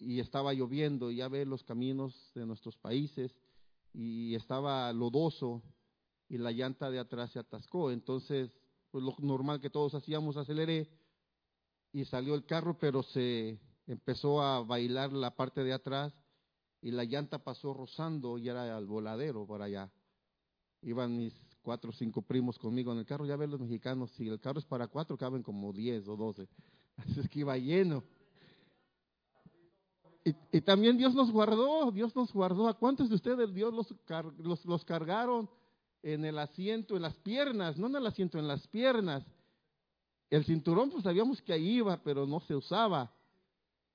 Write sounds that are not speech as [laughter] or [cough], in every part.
y estaba lloviendo, y ya ve los caminos de nuestros países, y estaba lodoso, y la llanta de atrás se atascó. Entonces, pues lo normal que todos hacíamos, aceleré, y salió el carro, pero se empezó a bailar la parte de atrás, y la llanta pasó rozando, y era al voladero por allá. Iban mis cuatro o cinco primos conmigo en el carro, ya ven los mexicanos, si el carro es para cuatro, caben como diez o doce. [laughs] Así es que iba lleno. Y, también Dios nos guardó, Dios nos guardó. ¿A cuántos de ustedes Dios los, los, cargaron en el asiento, en las piernas? No en el asiento, en las piernas. El cinturón, pues sabíamos que ahí iba, pero no se usaba.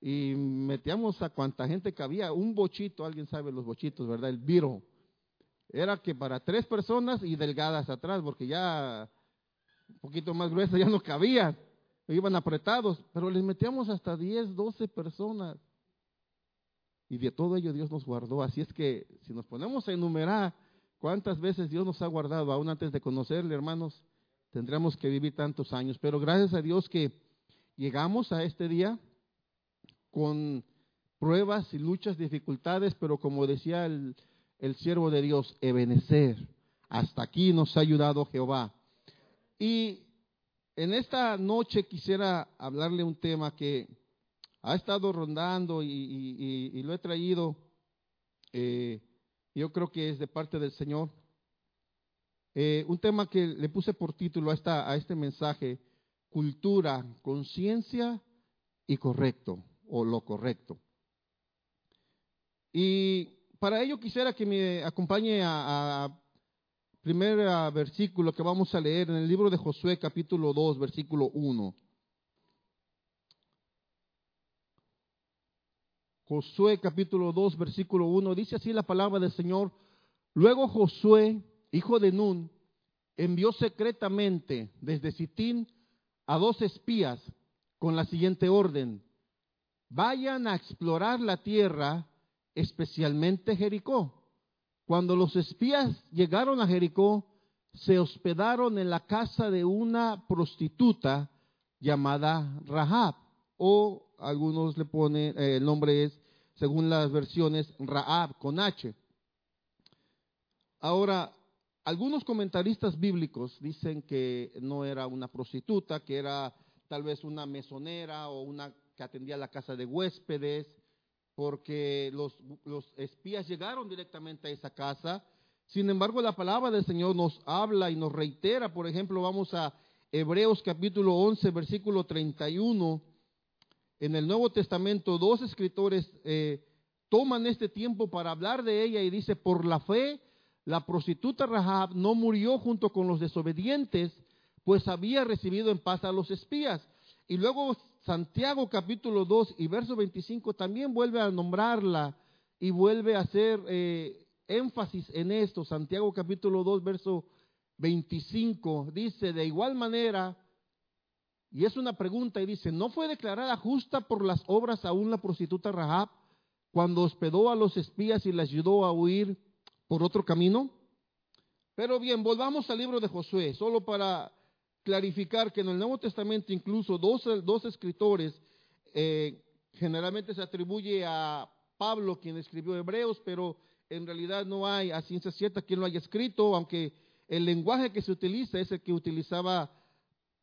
Y metíamos a cuanta gente cabía. Un bochito, alguien sabe los bochitos, ¿verdad? El viro. Era que para tres personas y delgadas atrás, porque ya un poquito más gruesas ya no cabían. Iban apretados, pero les metíamos hasta 10, 12 personas. Y de todo ello Dios nos guardó. Así es que si nos ponemos a enumerar cuántas veces Dios nos ha guardado, aún antes de conocerle, hermanos, tendremos que vivir tantos años. Pero gracias a Dios que llegamos a este día con pruebas y luchas, dificultades, pero como decía el, el siervo de Dios, Ebenecer, hasta aquí nos ha ayudado Jehová. Y en esta noche quisiera hablarle un tema que ha estado rondando y, lo he traído, eh, yo creo que es de parte del Señor. Eh, un tema que le puse por título a, esta, a este mensaje, cultura, conciencia y correcto, o lo correcto. Y para ello quisiera que me acompañe a, primer versículo que vamos a leer en el libro de Josué capítulo 2, versículo 1. Josué capítulo 2, versículo 1, dice así la palabra del Señor. Luego Josué, hijo de Nun, envió secretamente desde Sitín a dos espías con la siguiente orden. Vayan a explorar la tierra, especialmente Jericó. Cuando los espías llegaron a Jericó, se hospedaron en la casa de una prostituta llamada Rahab o algunos le ponen, eh, el nombre es, según las versiones, Raab con H. Ahora, algunos comentaristas bíblicos dicen que no era una prostituta, que era tal vez una mesonera o una que atendía la casa de huéspedes, porque los, los espías llegaron directamente a esa casa. Sin embargo, la palabra del Señor nos habla y nos reitera, por ejemplo, vamos a Hebreos capítulo 11, versículo 31 en el Nuevo Testamento dos escritores eh, toman este tiempo para hablar de ella y dice, por la fe, la prostituta Rahab no murió junto con los desobedientes, pues había recibido en paz a los espías. Y luego Santiago capítulo 2 y verso 25 también vuelve a nombrarla y vuelve a hacer eh, énfasis en esto. Santiago capítulo 2 verso 25 dice, de igual manera, y es una pregunta y dice, ¿no fue declarada justa por las obras aún la prostituta Rahab cuando hospedó a los espías y les ayudó a huir por otro camino? Pero bien, volvamos al libro de Josué, solo para clarificar que en el Nuevo Testamento incluso dos, escritores, eh, generalmente se atribuye a Pablo quien escribió Hebreos, pero en realidad no hay a ciencia cierta quien lo haya escrito, aunque el lenguaje que se utiliza es el que utilizaba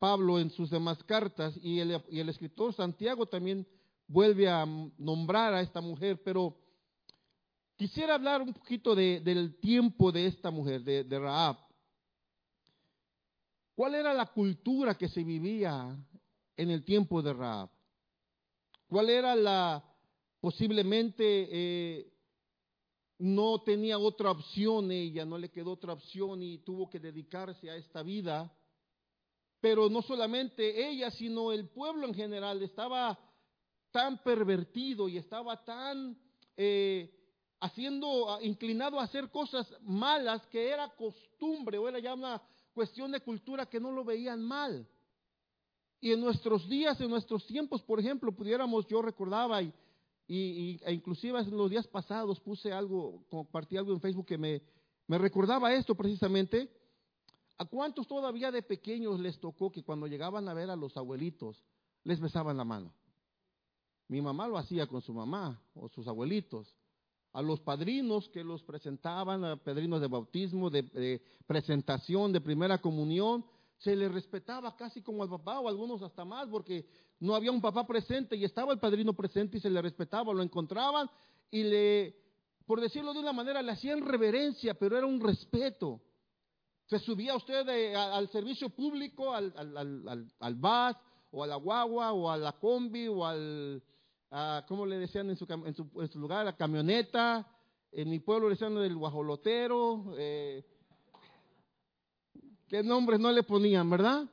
Pablo en sus demás cartas y el, escritor Santiago también vuelve a nombrar a esta mujer, pero quisiera hablar un poquito del tiempo de esta mujer, de, de Raab. ¿Cuál era la cultura que se vivía en el tiempo de Raab? ¿Cuál era la, posiblemente eh, no tenía otra opción ella, no le quedó otra opción y tuvo que dedicarse a esta vida? Pero no solamente ella, sino el pueblo en general estaba tan pervertido y estaba tan eh, haciendo, inclinado a hacer cosas malas que era costumbre o era ya una cuestión de cultura que no lo veían mal. Y en nuestros días, en nuestros tiempos, por ejemplo, pudiéramos, yo recordaba y, y, e inclusive en los días pasados puse algo, compartí algo en Facebook que me, me recordaba esto precisamente, ¿A cuántos todavía de pequeños les tocó que cuando llegaban a ver a los abuelitos les besaban la mano? Mi mamá lo hacía con su mamá o sus abuelitos. A los padrinos que los presentaban, a padrinos de bautismo, de, presentación, de primera comunión, se les respetaba casi como al papá o algunos hasta más, porque no había un papá presente y estaba el padrino presente y se le respetaba, lo encontraban y le, por decirlo de una manera, le hacían reverencia, pero era un respeto. Se subía usted al servicio público, al, al, bus, o a la guagua, o a la combi, o al, ¿cómo le decían en su, lugar? La camioneta. En mi pueblo le decían el guajolotero. Eh, ¿Qué nombres no le ponían, verdad?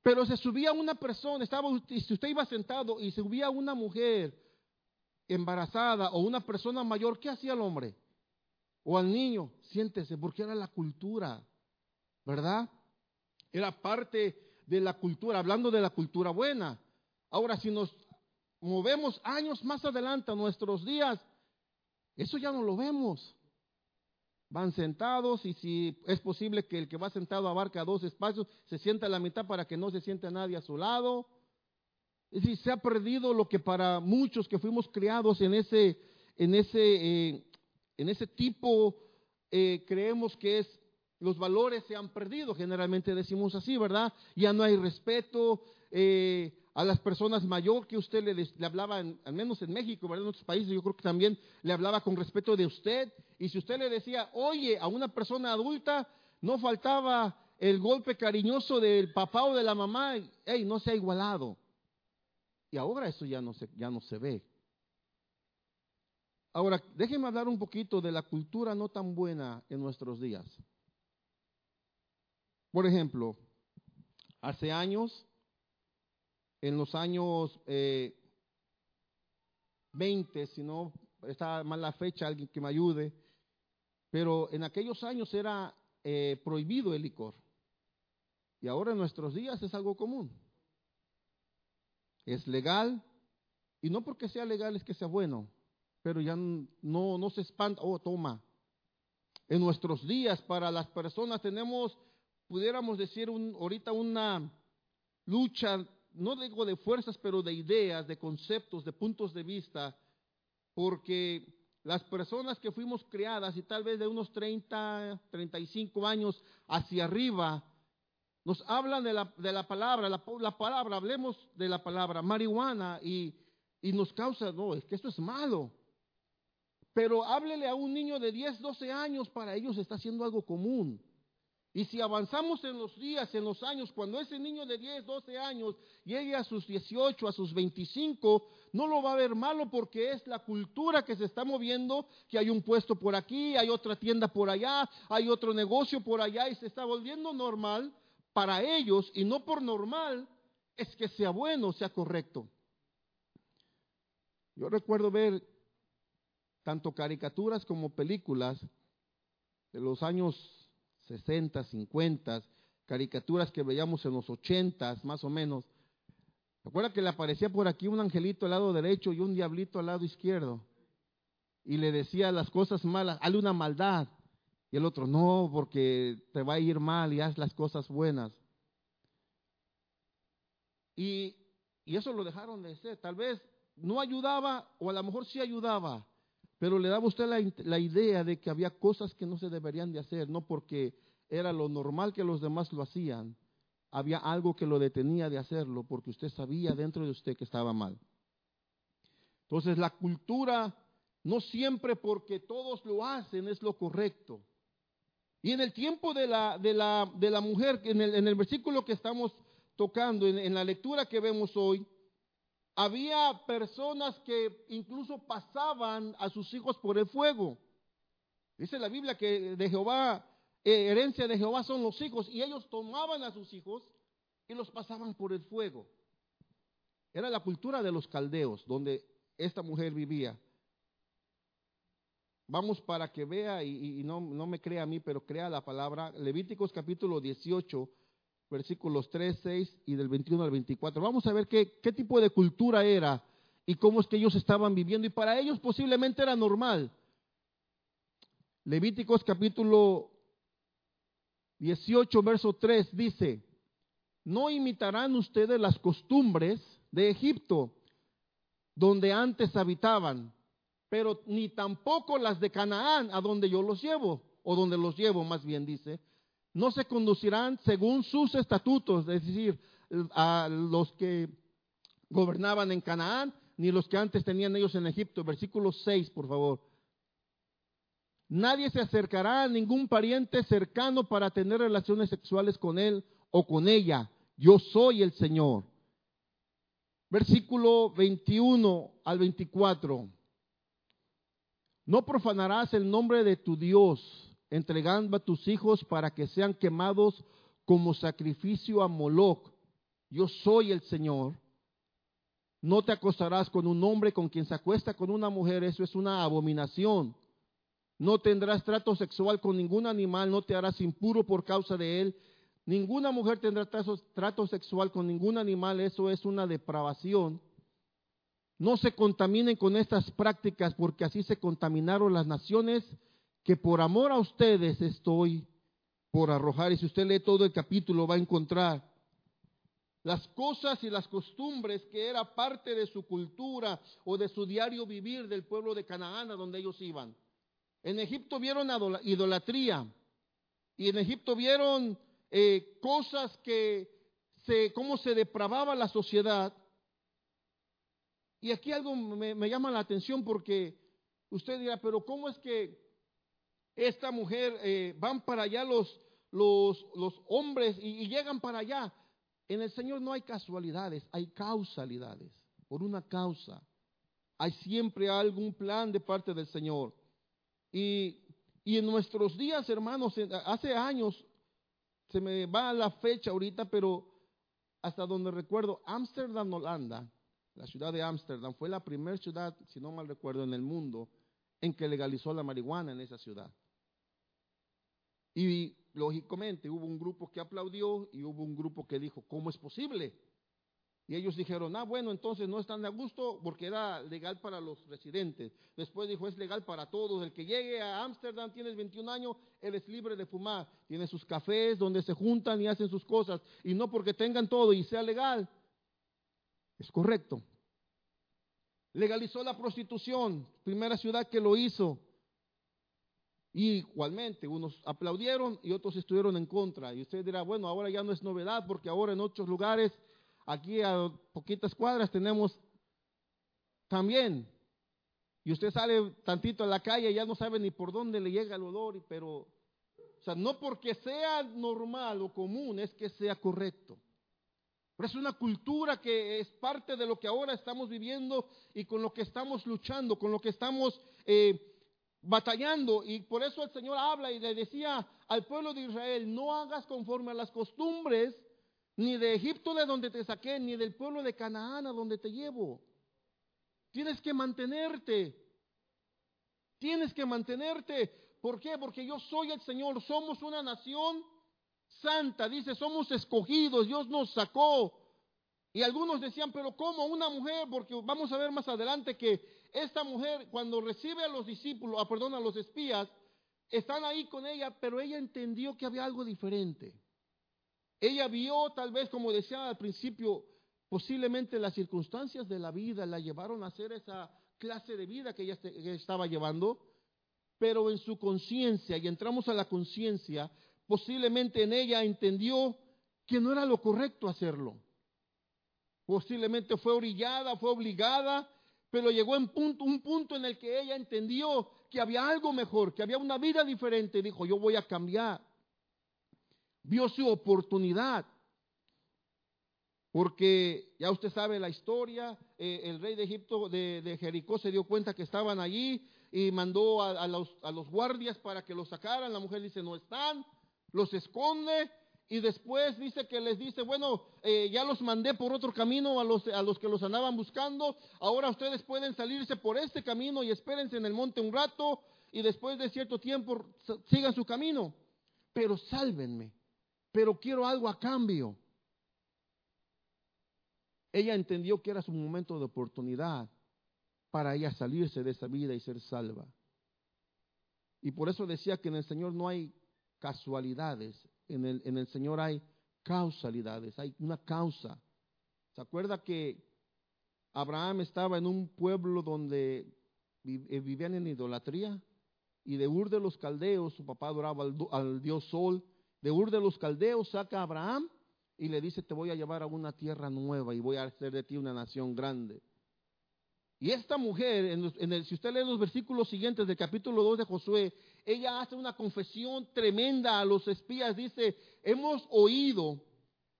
Pero se subía una persona, estaba, si usted iba sentado y subía una mujer embarazada o una persona mayor, ¿qué hacía el hombre? O al niño, siéntese, porque era la cultura. ¿Verdad? Era parte de la cultura, hablando de la cultura buena. Ahora, si nos movemos años más adelante a nuestros días, eso ya no lo vemos. Van sentados y si es posible que el que va sentado abarca dos espacios, se sienta a la mitad para que no se siente nadie a su lado. Es decir, se ha perdido lo que para muchos que fuimos criados en ese, en ese, eh, en ese tipo, eh, creemos que es los valores se han perdido, generalmente decimos así, ¿verdad? Ya no hay respeto eh, a las personas mayor que usted le, hablaba, al menos en México, ¿verdad? En otros países yo creo que también le hablaba con respeto de usted. Y si usted le decía, oye, a una persona adulta, no faltaba el golpe cariñoso del papá o de la mamá, hey, no se ha igualado. Y ahora eso ya no se, ya no se ve. Ahora, déjenme hablar un poquito de la cultura no tan buena en nuestros días. Por ejemplo, hace años, en los años 20, eh, si no está mal la fecha, alguien que me ayude, pero en aquellos años era eh, prohibido el licor. Y ahora en nuestros días es algo común. Es legal, y no porque sea legal es que sea bueno, pero ya no, no se espanta, oh, toma. En nuestros días, para las personas tenemos pudiéramos decir un, ahorita una lucha, no digo de fuerzas, pero de ideas, de conceptos, de puntos de vista, porque las personas que fuimos criadas y tal vez de unos 30, 35 años hacia arriba, nos hablan de la, de la palabra, la, la, palabra, hablemos de la palabra marihuana y, y nos causa, no, es que esto es malo. Pero háblele a un niño de 10, 12 años, para ellos está haciendo algo común. Y si avanzamos en los días, en los años, cuando ese niño de 10, 12 años llegue a sus 18, a sus 25, no lo va a ver malo porque es la cultura que se está moviendo, que hay un puesto por aquí, hay otra tienda por allá, hay otro negocio por allá y se está volviendo normal para ellos y no por normal es que sea bueno, sea correcto. Yo recuerdo ver tanto caricaturas como películas de los años 60, 50, caricaturas que veíamos en los 80 más o menos. ¿Se que le aparecía por aquí un angelito al lado derecho y un diablito al lado izquierdo? Y le decía las cosas malas, hazle una maldad. Y el otro, no, porque te va a ir mal y haz las cosas buenas. Y, y eso lo dejaron de hacer. Tal vez no ayudaba o a lo mejor sí ayudaba, pero le daba usted la, idea de que había cosas que no se deberían de hacer, no porque era lo normal que los demás lo hacían, había algo que lo detenía de hacerlo porque usted sabía dentro de usted que estaba mal. Entonces la cultura no siempre porque todos lo hacen es lo correcto. Y en el tiempo de la, de la, de la mujer, en el, en el versículo que estamos tocando, en la lectura que vemos hoy, había personas que incluso pasaban a sus hijos por el fuego. Dice la Biblia que de Jehová, eh, herencia de Jehová son los hijos, y ellos tomaban a sus hijos y los pasaban por el fuego. Era la cultura de los caldeos, donde esta mujer vivía. Vamos para que vea y, y no, no, me crea a mí, pero crea la palabra. Levíticos capítulo 18, versículos 3, 6 y del 21 al 24. Vamos a ver qué, qué tipo de cultura era y cómo es que ellos estaban viviendo. Y para ellos posiblemente era normal. Levíticos capítulo 18, verso 3 dice, no imitarán ustedes las costumbres de Egipto, donde antes habitaban, pero ni tampoco las de Canaán, a donde yo los llevo, o donde los llevo más bien dice, no se conducirán según sus estatutos, es decir, a los que gobernaban en Canaán, ni los que antes tenían ellos en Egipto. Versículo 6, por favor. Nadie se acercará a ningún pariente cercano para tener relaciones sexuales con él o con ella. Yo soy el Señor. Versículo 21 al 24. No profanarás el nombre de tu Dios, entregando a tus hijos para que sean quemados como sacrificio a Moloch. Yo soy el Señor. No te acostarás con un hombre con quien se acuesta con una mujer, eso es una abominación. No tendrás trato sexual con ningún animal, no te harás impuro por causa de él. Ninguna mujer tendrá trato, sexual con ningún animal, eso es una depravación. No se contaminen con estas prácticas porque así se contaminaron las naciones que por amor a ustedes estoy por arrojar. Y si usted lee todo el capítulo va a encontrar las cosas y las costumbres que era parte de su cultura o de su diario vivir del pueblo de Canaán a donde ellos iban. En Egipto vieron idolatría y en Egipto vieron eh, cosas que se, cómo se depravaba la sociedad. Y aquí algo me, llama la atención porque usted dirá, pero ¿cómo es que esta mujer eh, van para allá los, los, los hombres y, y llegan para allá? En el Señor no hay casualidades, hay causalidades, por una causa. Hay siempre algún plan de parte del Señor. Y, en nuestros días, hermanos, hace años, se me va la fecha ahorita, pero hasta donde recuerdo, Ámsterdam, Holanda, la ciudad de Ámsterdam, fue la primera ciudad, si no mal recuerdo, en el mundo en que legalizó la marihuana en esa ciudad. Y lógicamente hubo un grupo que aplaudió y hubo un grupo que dijo, ¿cómo es posible? Y ellos dijeron, ah, bueno, entonces no están de gusto porque era legal para los residentes. Después dijo, es legal para todos. El que llegue a Ámsterdam, tiene 21 años, él es libre de fumar. Tiene sus cafés donde se juntan y hacen sus cosas. Y no porque tengan todo y sea legal. Es correcto. Legalizó la prostitución, primera ciudad que lo hizo. Y igualmente, unos aplaudieron y otros estuvieron en contra. Y usted dirá, bueno, ahora ya no es novedad porque ahora en otros lugares Aquí a poquitas cuadras tenemos también. Y usted sale tantito a la calle y ya no sabe ni por dónde le llega el olor, pero, o sea, no porque sea normal o común, es que sea correcto. Pero es una cultura que es parte de lo que ahora estamos viviendo y con lo que estamos luchando, con lo que estamos eh, batallando. Y por eso el Señor habla y le decía al pueblo de Israel, no hagas conforme a las costumbres ni de Egipto de donde te saqué, ni del pueblo de Canaán a donde te llevo. Tienes que mantenerte. Tienes que mantenerte. ¿Por qué? Porque yo soy el Señor. Somos una nación santa. Dice, somos escogidos. Dios nos sacó. Y algunos decían, pero ¿cómo una mujer? Porque vamos a ver más adelante que esta mujer, cuando recibe a los discípulos, ah, perdón, a los espías, están ahí con ella, pero ella entendió que había algo diferente. Ella vio, tal vez, como decía al principio, posiblemente las circunstancias de la vida la llevaron a hacer esa clase de vida que ella, estaba llevando, pero en su conciencia, y entramos a la conciencia, posiblemente en ella entendió que no era lo correcto hacerlo. Posiblemente fue orillada, fue obligada, pero llegó en un punto en el que ella entendió que había algo mejor, que había una vida diferente, dijo, yo voy a cambiar vio su oportunidad. Porque ya usted sabe la historia, eh, el rey de Egipto, de, Jericó, se dio cuenta que estaban allí y mandó a, los, guardias para que los sacaran. La mujer dice, no están, los esconde y después dice que les dice, bueno, eh, ya los mandé por otro camino a los, a los que los andaban buscando, ahora ustedes pueden salirse por este camino y espérense en el monte un rato y después de cierto tiempo sigan su camino, pero sálvenme pero quiero algo a cambio. Ella entendió que era su momento de oportunidad para ella salirse de esa vida y ser salva. Y por eso decía que en el Señor no hay casualidades, en el, en el Señor hay causalidades, hay una causa. ¿Se acuerda que Abraham estaba en un pueblo donde eh, vivían en idolatría y de Ur de los Caldeos, su papá adoraba al, dios Sol, de Ur de los Caldeos saca a Abraham y le dice, te voy a llevar a una tierra nueva y voy a hacer de ti una nación grande. Y esta mujer, en el, si usted lee los versículos siguientes del capítulo 2 de Josué, ella hace una confesión tremenda a los espías. Dice, hemos oído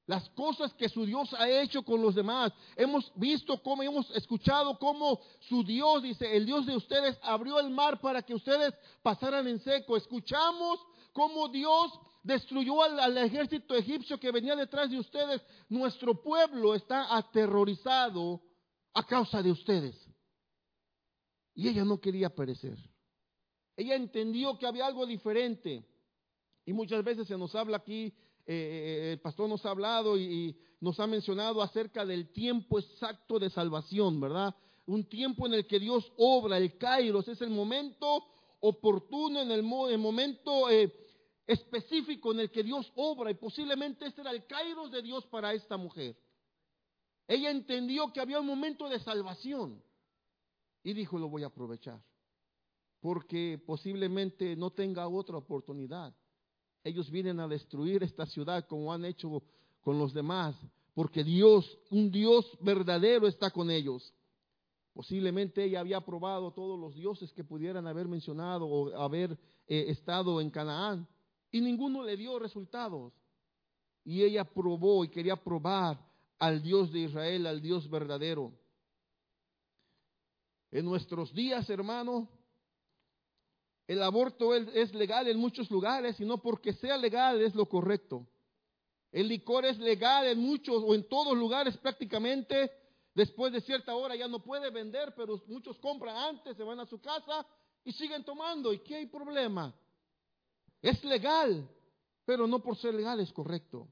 las cosas que su Dios ha hecho con los demás. Hemos visto cómo, hemos escuchado cómo su Dios, dice, el Dios de ustedes abrió el mar para que ustedes pasaran en seco. Escuchamos cómo Dios destruyó al, al, ejército egipcio que venía detrás de ustedes. Nuestro pueblo está aterrorizado a causa de ustedes. Y ella no quería perecer. Ella entendió que había algo diferente. Y muchas veces se nos habla aquí, eh, eh, el pastor nos ha hablado y, nos ha mencionado acerca del tiempo exacto de salvación, ¿verdad? Un tiempo en el que Dios obra, el kairos, es el momento oportuno, en el, momento eh, específico en el que Dios obra. Y posiblemente este era el kairos de Dios para esta mujer. Ella entendió que había un momento de salvación y dijo, lo voy a aprovechar, porque posiblemente no tenga otra oportunidad. Ellos vienen a destruir esta ciudad como han hecho con los demás, porque Dios, un Dios verdadero está con ellos. Posiblemente ella había probado todos los dioses que pudieran haber mencionado o haber eh, estado en Canaán y ninguno le dio resultados. Y ella probó y quería probar al Dios de Israel, al Dios verdadero. En nuestros días, hermano, el aborto es legal en muchos lugares y no porque sea legal es lo correcto. El licor es legal en muchos o en todos lugares prácticamente. Después de cierta hora ya no puede vender, pero muchos compran antes, se van a su casa y siguen tomando. ¿Y qué hay problema? Es legal, pero no por ser legal es correcto.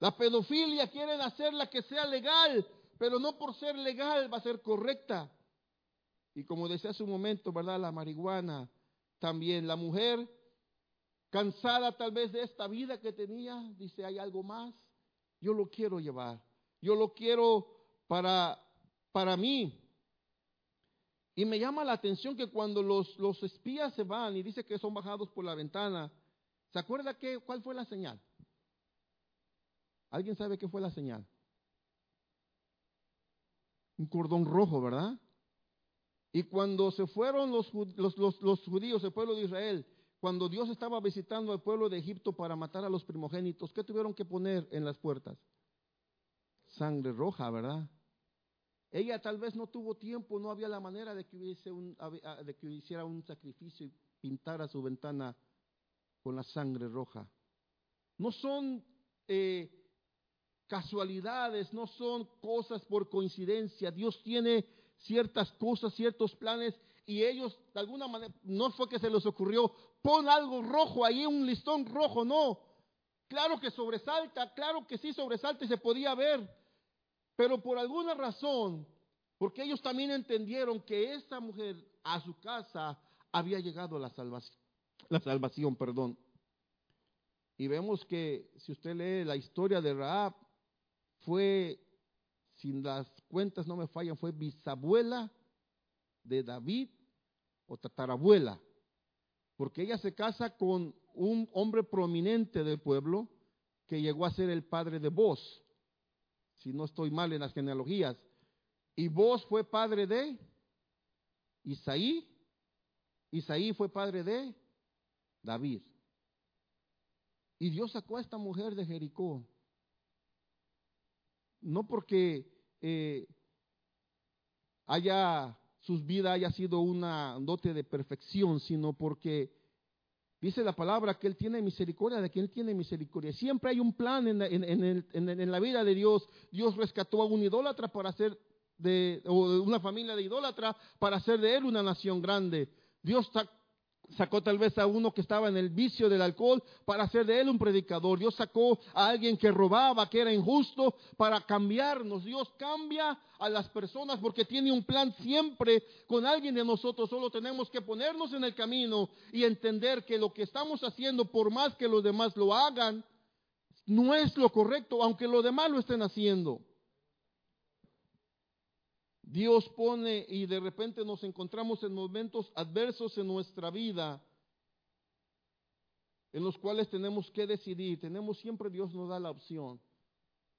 La pedofilia quieren hacerla que sea legal, pero no por ser legal va a ser correcta. Y como decía hace un momento, ¿verdad? La marihuana también. La mujer, cansada tal vez de esta vida que tenía, dice, hay algo más. Yo lo quiero llevar. Yo lo quiero para, para mí. Y me llama la atención que cuando los, los espías se van y dice que son bajados por la ventana, ¿se acuerda qué, cuál fue la señal? ¿Alguien sabe qué fue la señal? Un cordón rojo, ¿verdad? Y cuando se fueron los, judíos, el pueblo de Israel, cuando Dios estaba visitando al pueblo de Egipto para matar a los primogénitos, ¿qué tuvieron que poner en las puertas? Sangre roja, ¿verdad? Ella tal vez no tuvo tiempo, no había la manera de que, hubiese un, de que hiciera un sacrificio y pintara su ventana con la sangre roja. No son eh, casualidades, no son cosas por coincidencia. Dios tiene ciertas cosas, ciertos planes, y ellos de alguna manera, no fue que se les ocurrió, pon algo rojo ahí, un listón rojo, no. Claro que sobresalta, claro que sí sobresalta y se podía ver, pero por alguna razón, porque ellos también entendieron que esta mujer a su casa había llegado la salvación, la salvación, perdón. Y vemos que si usted lee la historia de Raab, fue si las cuentas no me fallan, fue bisabuela de David o tatarabuela, porque ella se casa con un hombre prominente del pueblo que llegó a ser el padre de Boz, si no estoy mal en las genealogías. Y Boz fue padre de Isaí, Isaí fue padre de David. Y Dios sacó a esta mujer de Jericó. No porque eh, haya sus vidas haya sido una dote de perfección, sino porque dice la palabra que Él tiene misericordia, de Él tiene misericordia. Siempre hay un plan en la, en, la vida de Dios. Dios rescató a un idólatra para hacer de una familia de idólatra para hacer de Él una nación grande. Dios Sacó tal vez a uno que estaba en el vicio del alcohol para hacer de él un predicador. Dios sacó a alguien que robaba, que era injusto, para cambiarnos. Dios cambia a las personas porque tiene un plan siempre con alguien de nosotros. Solo tenemos que ponernos en el camino y entender que lo que estamos haciendo, por más que los demás lo hagan, no es lo correcto, aunque los demás lo estén haciendo. Dios pone y de repente nos encontramos en momentos adversos en nuestra vida, en los cuales tenemos que decidir. Tenemos siempre, Dios nos da la opción.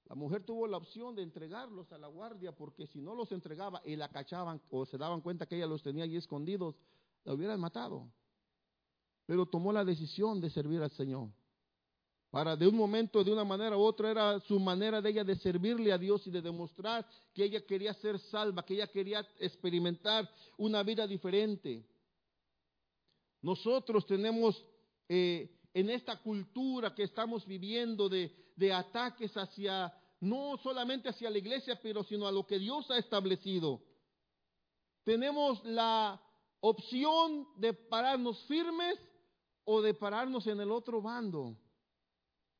La mujer tuvo la opción de entregarlos a la guardia porque si no los entregaba y la cachaban o se daban cuenta que ella los tenía allí escondidos, la hubieran matado. Pero tomó la decisión de servir al Señor. Para de un momento, de una manera u otra, era su manera de ella de servirle a Dios y de demostrar que ella quería ser salva, que ella quería experimentar una vida diferente. Nosotros tenemos eh, en esta cultura que estamos viviendo de, de ataques hacia, no solamente hacia la iglesia, pero sino a lo que Dios ha establecido. Tenemos la opción de pararnos firmes o de pararnos en el otro bando.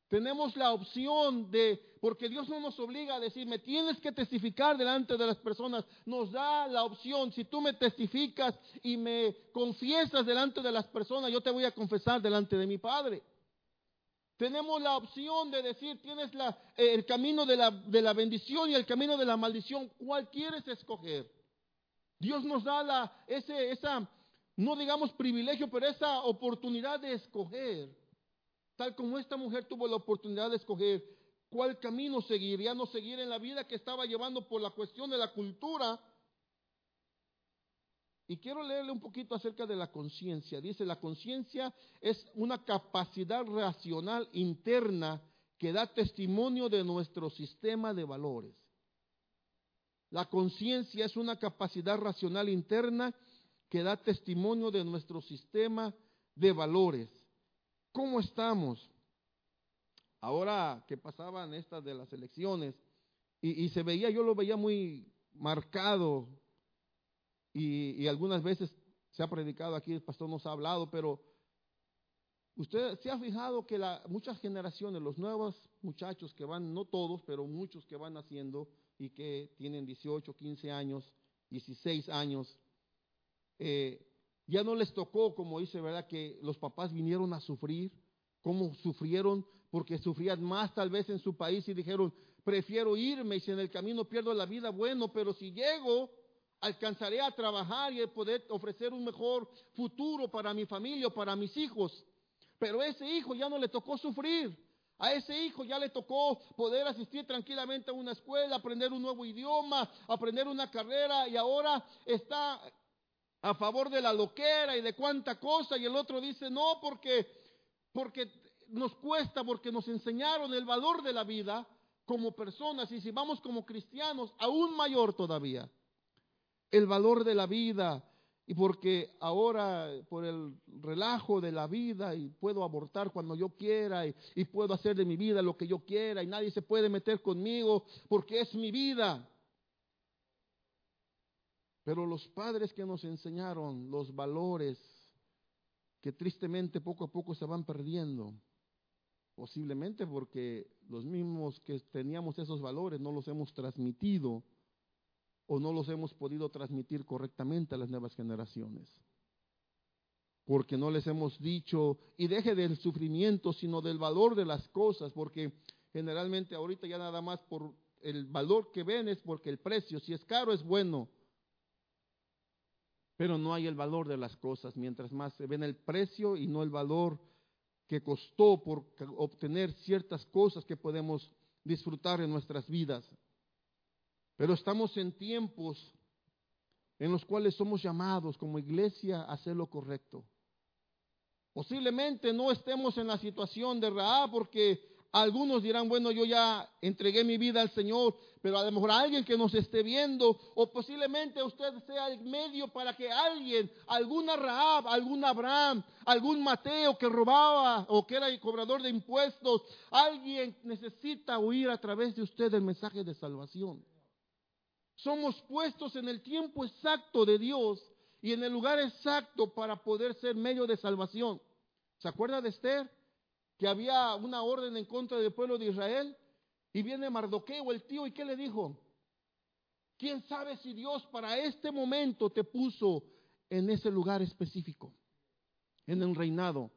Tenemos la opción de, porque Dios no nos obliga a decir, me tienes que testificar delante de las personas. Nos da la opción, si tú me testificas y me confiesas delante de las personas, yo te voy a confesar delante de mi Padre. Tenemos la opción de decir, tienes la, el camino de la, de la bendición y el camino de la maldición. ¿Cuál quieres escoger? Dios nos da la, ese, esa, no digamos privilegio, pero esa oportunidad de escoger. Tal como esta mujer tuvo la oportunidad de escoger cuál camino seguir, ya no seguir en la vida que estaba llevando por la cuestión de la cultura. Y quiero leerle un poquito acerca de la conciencia. Dice, la conciencia es una capacidad racional interna que da testimonio de nuestro sistema de valores. La conciencia es una capacidad racional interna que da testimonio de nuestro sistema de valores. ¿Cómo estamos? Ahora que pasaban estas de las elecciones y, se veía, yo lo veía muy marcado y, algunas veces se ha predicado aquí, el pastor nos ha hablado, pero usted se ha fijado que muchas generaciones, los nuevos muchachos que van, no todos, pero muchos que van haciendo y que tienen 18, 15 años, 16 años, eh, ya no les tocó, como dice, ¿verdad? Que los papás vinieron a sufrir, cómo sufrieron, porque sufrían más tal vez en su país y dijeron, prefiero irme y si en el camino pierdo la vida, bueno, pero si llego, alcanzaré a trabajar y a poder ofrecer un mejor futuro para mi familia, para mis hijos. Pero ese hijo ya no le tocó sufrir. A ese hijo ya le tocó poder asistir tranquilamente a una escuela, aprender un nuevo idioma, aprender una carrera y ahora está a favor de la loquera y de cuánta cosa, y el otro dice, no, porque, porque nos cuesta, porque nos enseñaron el valor de la vida como personas, y si vamos como cristianos, aún mayor todavía, el valor de la vida, y porque ahora por el relajo de la vida y puedo abortar cuando yo quiera y, y, puedo hacer de mi vida lo que yo quiera y nadie se puede meter conmigo porque es mi vida. Pero los padres que nos enseñaron los valores que tristemente poco a poco se van perdiendo, posiblemente porque los mismos que teníamos esos valores no los hemos transmitido o no los hemos podido transmitir correctamente a las nuevas generaciones. Porque no les hemos dicho, y deje del sufrimiento, sino del valor de las cosas, porque generalmente ahorita ya nada más por el valor que ven es porque el precio, si es caro es bueno, pero no hay el valor de las cosas, mientras más se ven el precio y no el valor que costó por obtener ciertas cosas que podemos disfrutar en nuestras vidas. Pero estamos en tiempos en los cuales somos llamados como iglesia a hacer lo correcto. Posiblemente no estemos en la situación de Raab porque algunos dirán, bueno, yo ya entregué mi vida al Señor, pero a lo mejor alguien que nos esté viendo, o posiblemente usted sea el medio para que alguien, alguna Raab, algún Abraham, algún Mateo que robaba o que era el cobrador de impuestos, alguien necesita oír a través de usted el mensaje de salvación. Somos puestos en el tiempo exacto de Dios y en el lugar exacto para poder ser medio de salvación. ¿Se acuerda de Esther? Que había una orden en contra del pueblo de Israel. Y viene Mardoqueo, el tío, ¿y qué le dijo? ¿Quién sabe si Dios para este momento te puso en ese lugar específico, en el reinado?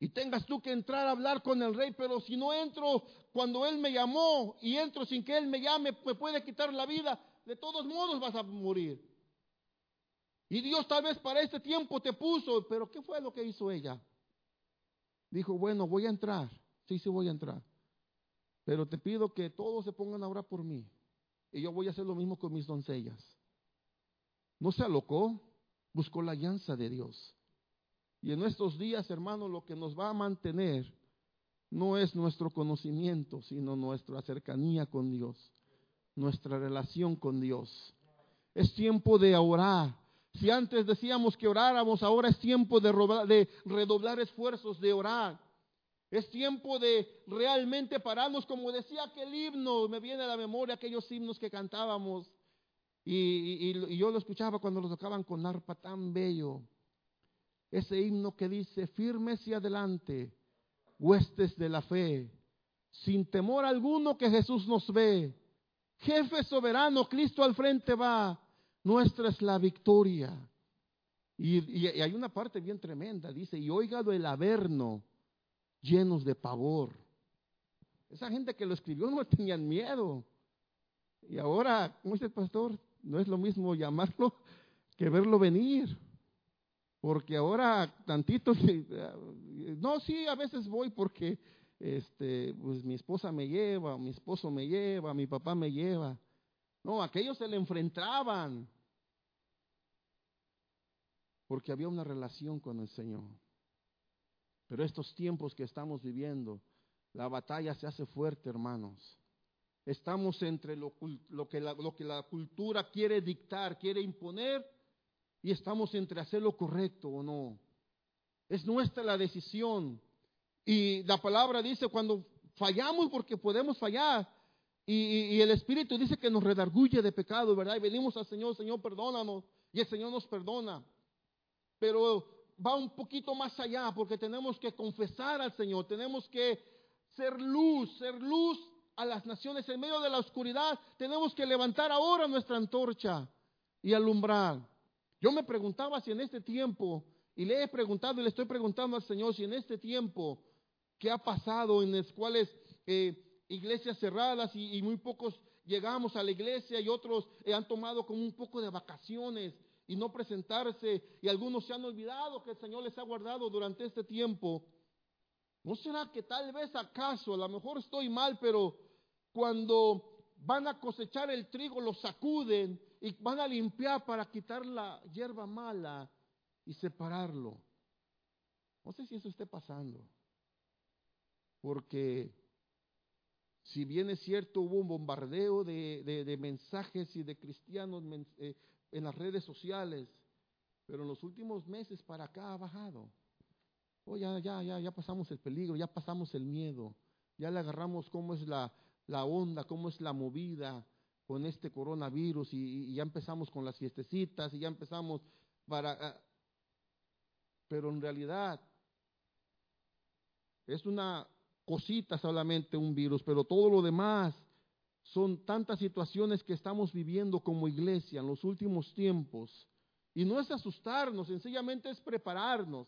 Y tengas tú que entrar a hablar con el rey, pero si no entro cuando él me llamó y entro sin que él me llame, me puede quitar la vida. de todos modos vas a morir. Y Dios tal vez para este tiempo te puso, pero ¿qué fue lo que hizo ella? Dijo, bueno, voy a entrar. Sí, sí voy a entrar. Pero te pido que todos se pongan a orar por mí. Y yo voy a hacer lo mismo con mis doncellas. No se alocó, buscó la alianza de Dios. Y en estos días, hermano, lo que nos va a mantener no es nuestro conocimiento, sino nuestra cercanía con Dios, nuestra relación con Dios. Es tiempo de orar. Si antes decíamos que oráramos, ahora es tiempo de, de redoblar esfuerzos, de orar. Es tiempo de realmente pararnos, como decía aquel himno, me viene a la memoria aquellos himnos que cantábamos. Y, yo lo escuchaba cuando lo tocaban con arpa tan bello. Ese himno que dice, firmes y adelante, huestes de la fe, sin temor alguno que Jesús nos ve. Jefe soberano, Cristo al frente va, nuestra es la victoria. Y, hay una parte bien tremenda, dice, y oígalo el averno llenos de pavor. Esa gente que lo escribió no tenían miedo. Y ahora, como dice el pastor, no es lo mismo llamarlo [laughs] que verlo venir. Porque ahora tantito, [laughs] no, sí, a veces voy porque este, pues mi esposa me lleva, mi esposo me lleva, mi papá me lleva. No, aquellos se le enfrentaban porque había una relación con el Señor. Pero estos tiempos que estamos viviendo, la batalla se hace fuerte, hermanos. Estamos entre lo, que la, que la, cultura quiere dictar, quiere imponer, y estamos entre hacer lo correcto o no. Es nuestra la decisión. Y la palabra dice cuando fallamos porque podemos fallar, y, el Espíritu dice que nos redarguye de pecado, ¿verdad? Y venimos al Señor, Señor, perdónanos, y el Señor nos perdona. Pero va un poquito más allá porque tenemos que confesar al Señor, tenemos que ser luz, ser luz a las naciones en medio de la oscuridad. Tenemos que levantar ahora nuestra antorcha y alumbrar. Yo me preguntaba si en este tiempo, y le he preguntado y le estoy preguntando al Señor si en este tiempo que ha pasado en los cuales eh, iglesias cerradas y, muy pocos llegamos a la iglesia y otros eh, han tomado como un poco de vacaciones y no presentarse y algunos se han olvidado que el Señor les ha guardado durante este tiempo. ¿No será que tal vez acaso, a lo mejor estoy mal, pero cuando van a cosechar el trigo lo sacuden y van a limpiar para quitar la hierba mala y separarlo? No sé si eso esté pasando. Porque si bien es cierto, hubo un bombardeo de, mensajes y de cristianos eh, en las redes sociales, pero en los últimos meses para acá ha bajado. Oh, ya, ya, ya, ya pasamos el peligro, ya pasamos el miedo, ya le agarramos cómo es la, la onda, cómo es la movida con este coronavirus y, ya empezamos con las fiestecitas y ya empezamos para... Ah, pero en realidad es una cosita solamente un virus, pero todo lo demás son tantas situaciones que estamos viviendo como iglesia en los últimos tiempos. Y no es asustarnos, sencillamente es prepararnos.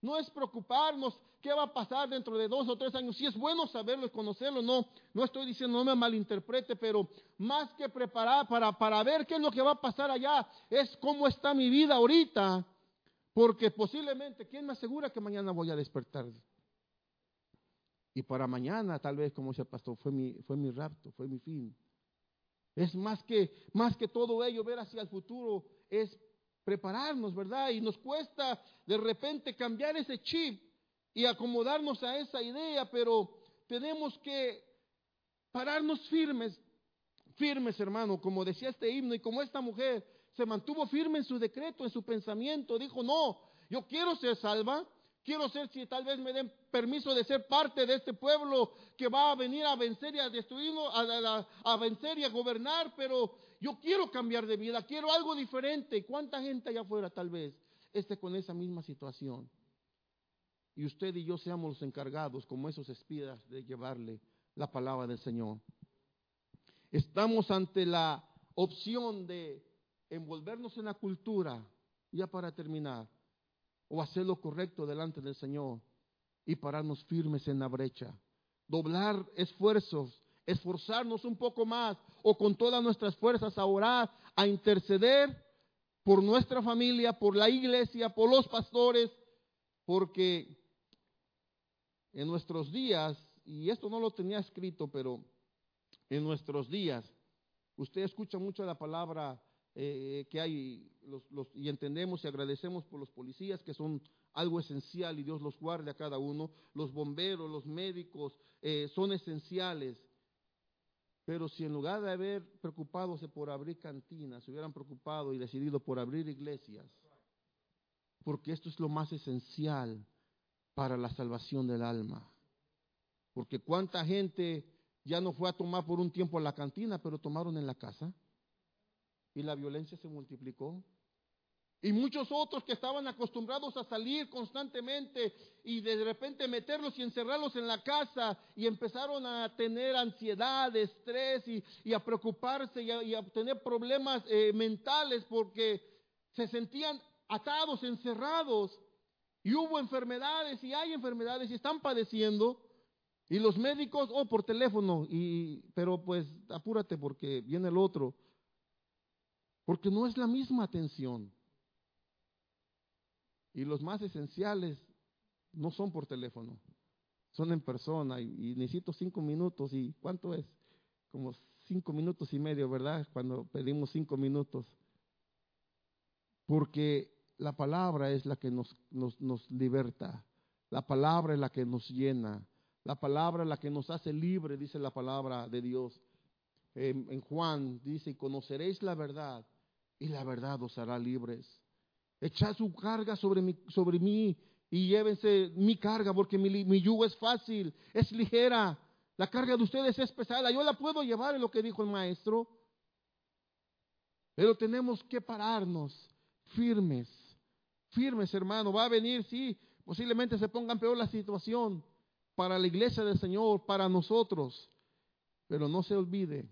No es preocuparnos qué va a pasar dentro de dos o tres años. Si es bueno saberlo y conocerlo, no, no estoy diciendo, no me malinterprete, pero más que preparar para, para ver qué es lo que va a pasar allá, es cómo está mi vida ahorita. Porque posiblemente, ¿quién me asegura que mañana voy a despertar? Y para mañana, tal vez, como dice el pastor, fue mi, fue mi rapto, fue mi fin. Es más que, más que todo ello, ver hacia el futuro, es prepararnos, ¿verdad? Y nos cuesta de repente cambiar ese chip y acomodarnos a esa idea, pero tenemos que pararnos firmes, firmes, hermano, como decía este himno, y como esta mujer se mantuvo firme en su decreto, en su pensamiento, dijo, no, yo quiero ser salva, Quiero ser, si tal vez me den permiso de ser parte de este pueblo que va a venir a vencer y a destruirnos, a, vencer y a gobernar, pero yo quiero cambiar de vida, quiero algo diferente. ¿Cuánta gente allá afuera tal vez esté con esa misma situación? Y usted y yo seamos los encargados, como esos espías, de llevarle la palabra del Señor. Estamos ante la opción de envolvernos en la cultura, ya para terminar o hacer lo correcto delante del Señor y pararnos firmes en la brecha. Doblar esfuerzos esforzarnos un poco más o con todas nuestras fuerzas a orar, a interceder por nuestra familia, por la iglesia, por los pastores, porque en nuestros días, y esto no lo tenía escrito, pero en nuestros días, usted escucha mucho la palabra eh, que hay y entendemos y agradecemos por los policías que son algo esencial y Dios los guarde a cada uno, los bomberos, los médicos eh, son esenciales. Pero si en lugar de haber preocupadose por abrir cantinas, se hubieran preocupado y decidido por abrir iglesias, porque esto es lo más esencial para la salvación del alma. Porque cuánta gente ya no fue a tomar por un tiempo a la cantina, pero tomaron en la casa y la violencia se multiplicó. Y muchos otros que estaban acostumbrados a salir constantemente y de repente meterlos y encerrarlos en la casa y empezaron a tener ansiedad, estrés y, a preocuparse y a, tener problemas eh, mentales porque se sentían atados, encerrados. Y hubo enfermedades y hay enfermedades y están padeciendo. Y los médicos, oh, por teléfono, y, pero pues apúrate porque viene el otro. Porque no es la misma atención. Y los más esenciales no son por teléfono, son en persona y, necesito cinco minutos. ¿Y cuánto es? Como cinco minutos y medio, ¿verdad? Cuando pedimos cinco minutos. Porque la palabra es la que nos, nos, nos liberta, la palabra es la que nos llena, la palabra la que nos hace libre, dice la palabra de Dios. En, en Juan dice, conoceréis la verdad y la verdad os hará libres. Echad su carga sobre mí, y llévense mi carga porque mi, mi yugo es fácil, es ligera. La carga de ustedes es pesada. Yo la puedo llevar en lo que dijo el maestro. Pero tenemos que pararnos firmes, firmes hermano. Va a venir, sí, posiblemente se ponga peor la situación para la iglesia del Señor, para nosotros. Pero no se olvide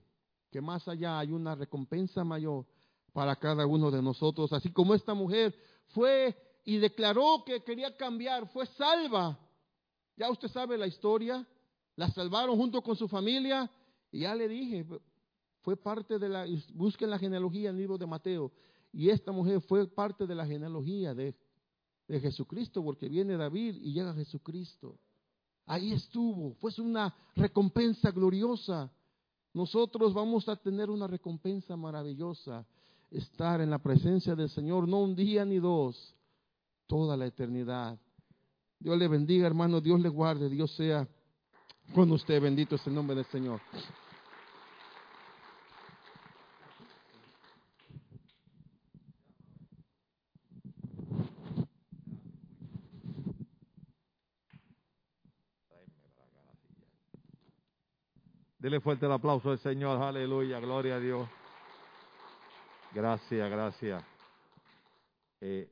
que más allá hay una recompensa mayor para cada uno de nosotros. Así como esta mujer fue y declaró que quería cambiar, fue salva. Ya usted sabe la historia, la salvaron junto con su familia y ya le dije, fue parte de la, busquen la genealogía en el libro de Mateo, y esta mujer fue parte de la genealogía de, de Jesucristo, porque viene David y llega Jesucristo. Ahí estuvo, fue una recompensa gloriosa. Nosotros vamos a tener una recompensa maravillosa estar en la presencia del Señor, no un día ni dos, toda la eternidad. Dios le bendiga, hermano, Dios le guarde, Dios sea con usted, bendito es el nombre del Señor. Dele fuerte el aplauso al Señor, aleluya, gloria a Dios. Gracias, gracias. Eh.